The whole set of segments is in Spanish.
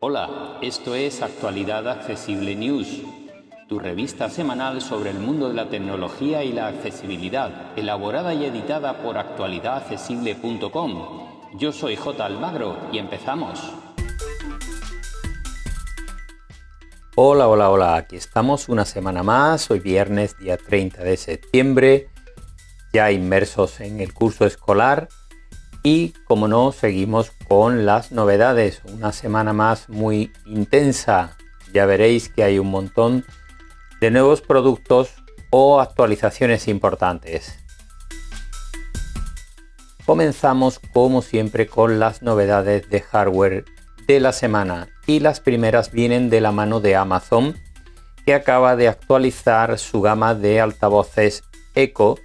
Hola, esto es Actualidad Accesible News, tu revista semanal sobre el mundo de la tecnología y la accesibilidad, elaborada y editada por actualidadaccesible.com. Yo soy J. Almagro y empezamos. Hola, hola, hola, aquí estamos una semana más, hoy viernes día 30 de septiembre, ya inmersos en el curso escolar y como no, seguimos con las novedades, una semana más muy intensa, ya veréis que hay un montón de nuevos productos o actualizaciones importantes. Comenzamos como siempre con las novedades de hardware de la semana. Y las primeras vienen de la mano de Amazon que acaba de actualizar su gama de altavoces Echo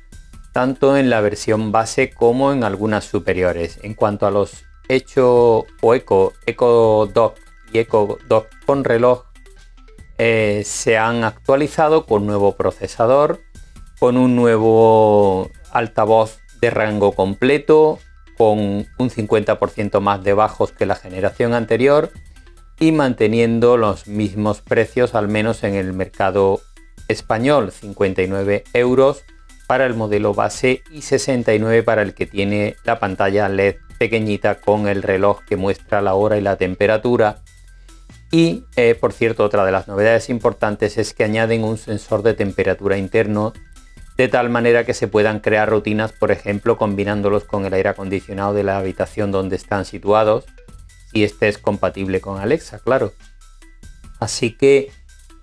tanto en la versión base como en algunas superiores. En cuanto a los Echo o Echo, Echo Dot y Echo Dot con reloj eh, se han actualizado con nuevo procesador, con un nuevo altavoz de rango completo, con un 50% más de bajos que la generación anterior y manteniendo los mismos precios al menos en el mercado español, 59 euros para el modelo base y 69 para el que tiene la pantalla LED pequeñita con el reloj que muestra la hora y la temperatura. Y eh, por cierto, otra de las novedades importantes es que añaden un sensor de temperatura interno de tal manera que se puedan crear rutinas, por ejemplo, combinándolos con el aire acondicionado de la habitación donde están situados, si este es compatible con Alexa, claro. Así que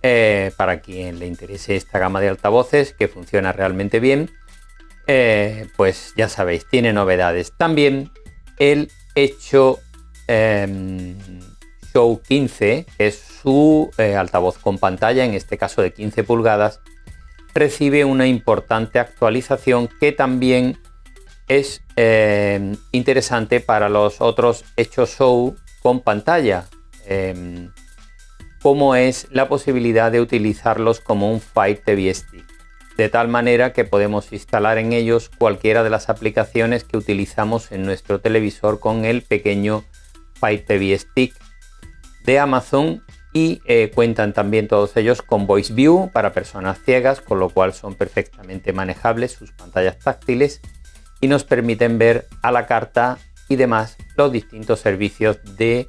eh, para quien le interese esta gama de altavoces que funciona realmente bien, eh, pues ya sabéis, tiene novedades. También el hecho em, Show 15, que es su eh, altavoz con pantalla, en este caso de 15 pulgadas, recibe una importante actualización que también es eh, interesante para los otros hechos show con pantalla, em, como es la posibilidad de utilizarlos como un Fire TV Stick, de tal manera que podemos instalar en ellos cualquiera de las aplicaciones que utilizamos en nuestro televisor con el pequeño Fire TV Stick de Amazon y eh, cuentan también todos ellos con Voice View para personas ciegas, con lo cual son perfectamente manejables sus pantallas táctiles y nos permiten ver a la carta y demás los distintos servicios de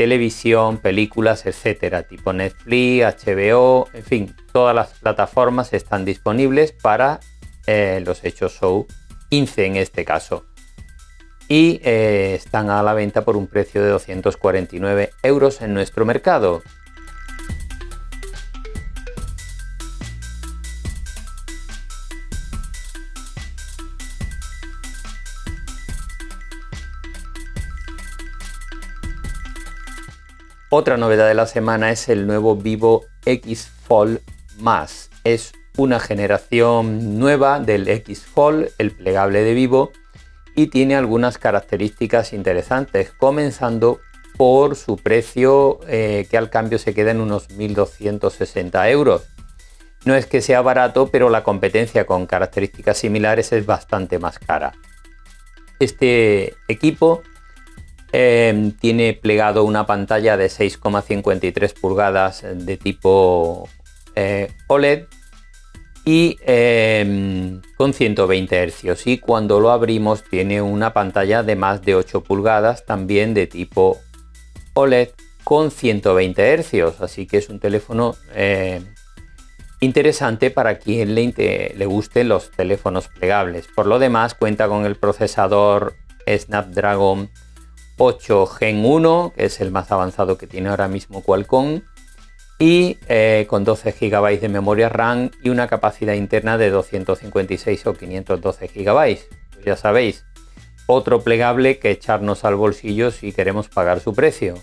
televisión, películas, etcétera, tipo Netflix, HBO, en fin, todas las plataformas están disponibles para eh, los hechos show 15 en este caso y eh, están a la venta por un precio de 249 euros en nuestro mercado. Otra novedad de la semana es el nuevo Vivo X Fold. Es una generación nueva del X Fold, el plegable de Vivo, y tiene algunas características interesantes, comenzando por su precio eh, que al cambio se queda en unos 1.260 euros. No es que sea barato, pero la competencia con características similares es bastante más cara. Este equipo eh, tiene plegado una pantalla de 6,53 pulgadas de tipo eh, OLED y em, con 120 Hz y cuando lo abrimos tiene una pantalla de más de 8 pulgadas también de tipo OLED con 120 Hz así que es un teléfono em, interesante para quien le gusten los teléfonos plegables. Por lo demás cuenta con el procesador Snapdragon 8 Gen 1 que es el más avanzado que tiene ahora mismo Qualcomm y eh, con 12 GB de memoria RAM y una capacidad interna de 256 o 512 GB. Ya sabéis, otro plegable que echarnos al bolsillo si queremos pagar su precio.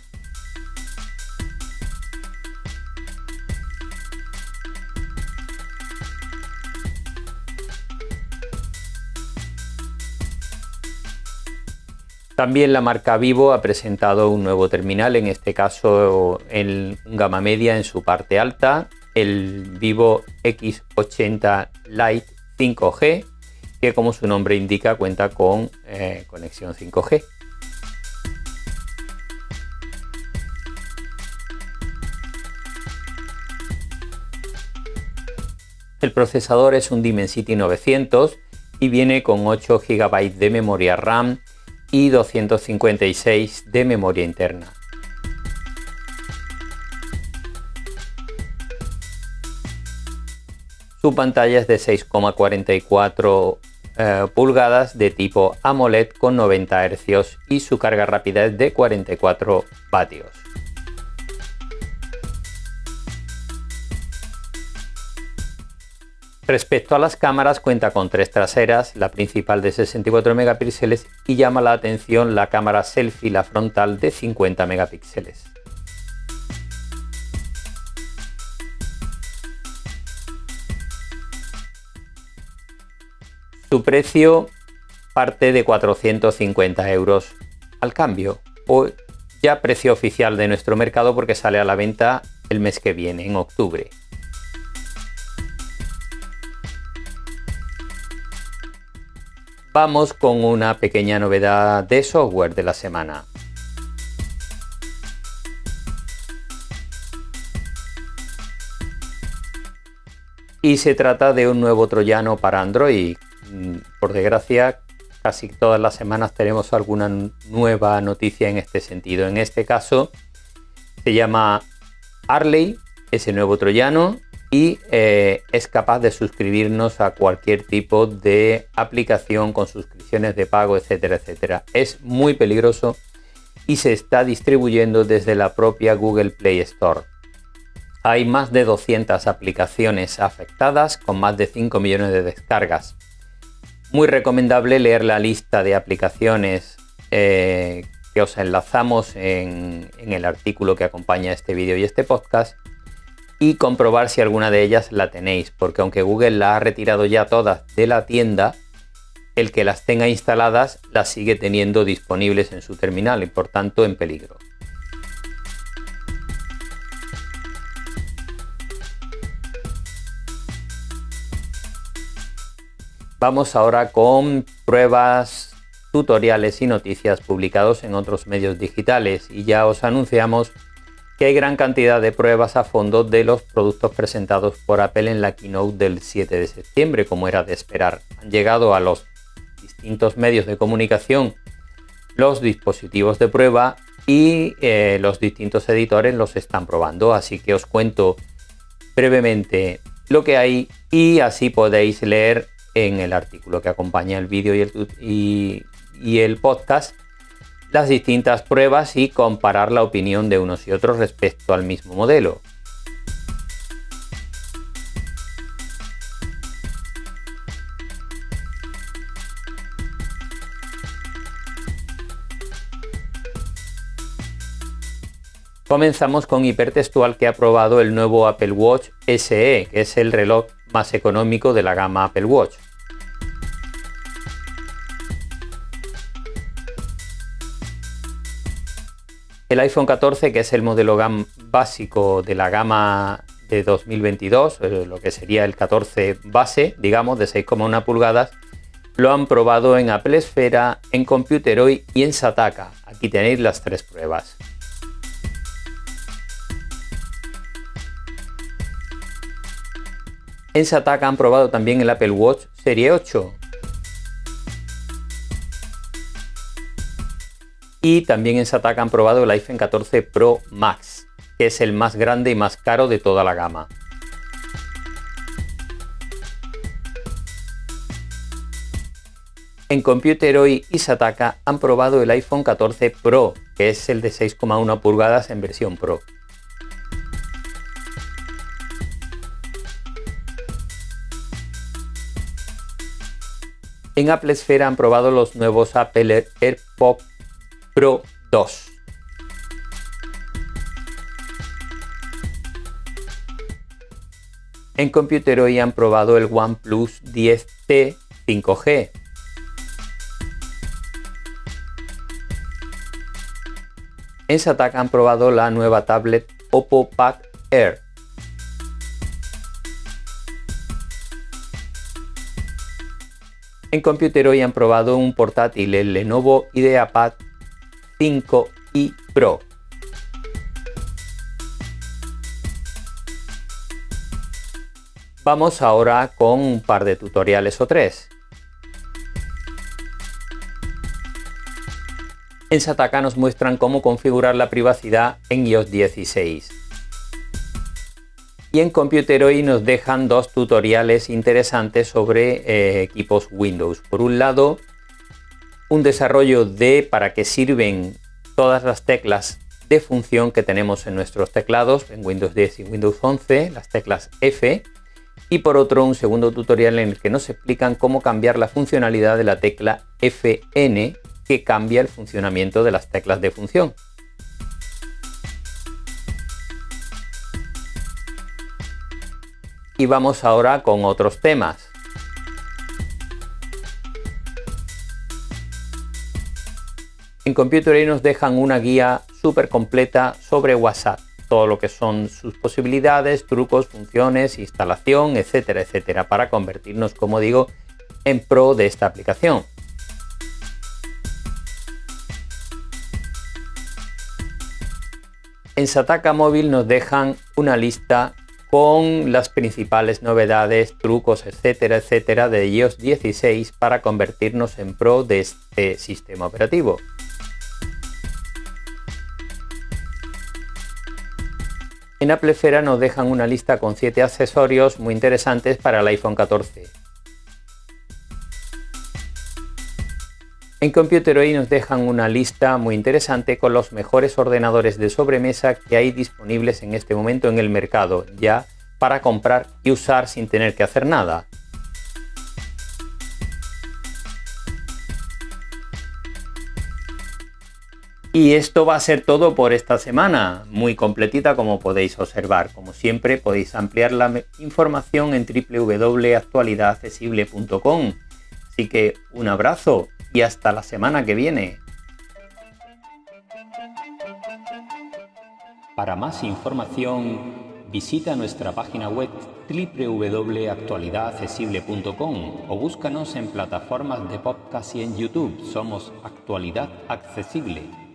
También la marca Vivo ha presentado un nuevo terminal, en este caso en gama media en su parte alta, el Vivo X80 Lite 5G, que como su nombre indica cuenta con eh, conexión 5G. El procesador es un Dimensity 900 y viene con 8 GB de memoria RAM y 256 de memoria interna. Su pantalla es de 6,44 eh, pulgadas de tipo AMOLED con 90 Hz y su carga rápida es de 44 vatios. Respecto a las cámaras, cuenta con tres traseras, la principal de 64 megapíxeles y llama la atención la cámara selfie, la frontal de 50 megapíxeles. Su precio parte de 450 euros al cambio, o ya precio oficial de nuestro mercado porque sale a la venta el mes que viene, en octubre. Vamos con una pequeña novedad de software de la semana. Y se trata de un nuevo troyano para Android. Mm, por desgracia, casi todas las semanas tenemos alguna nueva noticia en este sentido. En este caso, se llama Arley, ese nuevo troyano, y eh, es capaz de suscribirnos a cualquier tipo de aplicación con suscripciones de pago, etcétera, etcétera. Es muy peligroso y se está distribuyendo desde la propia Google Play Store. Hay más de 200 aplicaciones afectadas con más de 5 millones de descargas. Muy recomendable leer la lista de aplicaciones eh, que os enlazamos en el artículo que acompaña este vídeo y este podcast y comprobar si alguna de ellas la tenéis, porque aunque Google la ha retirado ya todas de la tienda, el que las tenga instaladas las sigue teniendo disponibles en su terminal y por tanto en peligro. Vamos ahora con pruebas, tutoriales y noticias publicados en otros medios digitales y ya os anunciamos que hay gran cantidad de pruebas a fondo de los productos presentados por Apple en la keynote del 7 de septiembre, como era de esperar. Han llegado a los distintos medios de comunicación los dispositivos de prueba y eh, los distintos editores los están probando, así que os cuento brevemente lo que hay y así podéis leer en el artículo que acompaña el vídeo y el, y el podcast las distintas pruebas y comparar la opinión de unos y otros respecto al mismo modelo. Comenzamos con hipertextual que ha probado el nuevo Apple Watch SE, que es el reloj más económico de la gama Apple Watch. El iPhone 14, que es el modelo básico de la gama de 2022, eh, lo que sería el 14 base, digamos, de 6,1 pulgadas, lo han probado en Apple Esfera, en Computeroid y en Sataka. Aquí tenéis las tres pruebas. En Sataka han probado también el Apple Watch Serie 8, Y también en Sataka han probado el iPhone 14 Pro Max, que es el más grande y más caro de toda la gama. En Computeroid y Sataka han probado el iPhone 14 Pro, que es el de 6,1 pulgadas en versión Pro. En Apple Esfera han probado los nuevos Apple AirPods Pro 2. En Computer hoy han probado el OnePlus 10T 5G. En Satak han probado la nueva tablet Oppo Pad Air. En Computer hoy han probado un portátil, el Lenovo IdeaPad 5i Pro. Vamos ahora con un par de tutoriales o tres. En Sataka nos muestran cómo configurar la privacidad en iOS 16. Y en Computer hoy nos dejan dos tutoriales interesantes sobre eh, equipos Windows. Por un lado, un desarrollo de para qué sirven todas las teclas de función que tenemos en nuestros teclados en Windows 10 y Windows 11, las teclas F, y por otro un segundo tutorial en el que nos explican cómo cambiar la funcionalidad de la tecla FN que cambia el funcionamiento de las teclas de función. Y vamos ahora con otros temas. En Computer nos dejan una guía súper completa sobre WhatsApp, todo lo que son sus posibilidades, trucos, funciones, instalación, etcétera, etcétera, para convertirnos, como digo, en pro de esta aplicación. En Sataka Móvil nos dejan una lista con las principales novedades, trucos, etcétera, etcétera de iOS 16 para convertirnos en pro de este sistema operativo. En Applefera nos dejan una lista con 7 accesorios muy interesantes para el iPhone 14. En Computer hoy nos dejan una lista muy interesante con los mejores ordenadores de sobremesa que hay disponibles en este momento en el mercado, ya para comprar y usar sin tener que hacer nada. Y esto va a ser todo por esta semana, muy completita como podéis observar. Como siempre podéis ampliar la información en www.actualidadaccesible.com. Así que un abrazo y hasta la semana que viene. Para más información, visita nuestra página web www.actualidadaccesible.com o búscanos en plataformas de podcast y en YouTube. Somos Actualidad Accesible.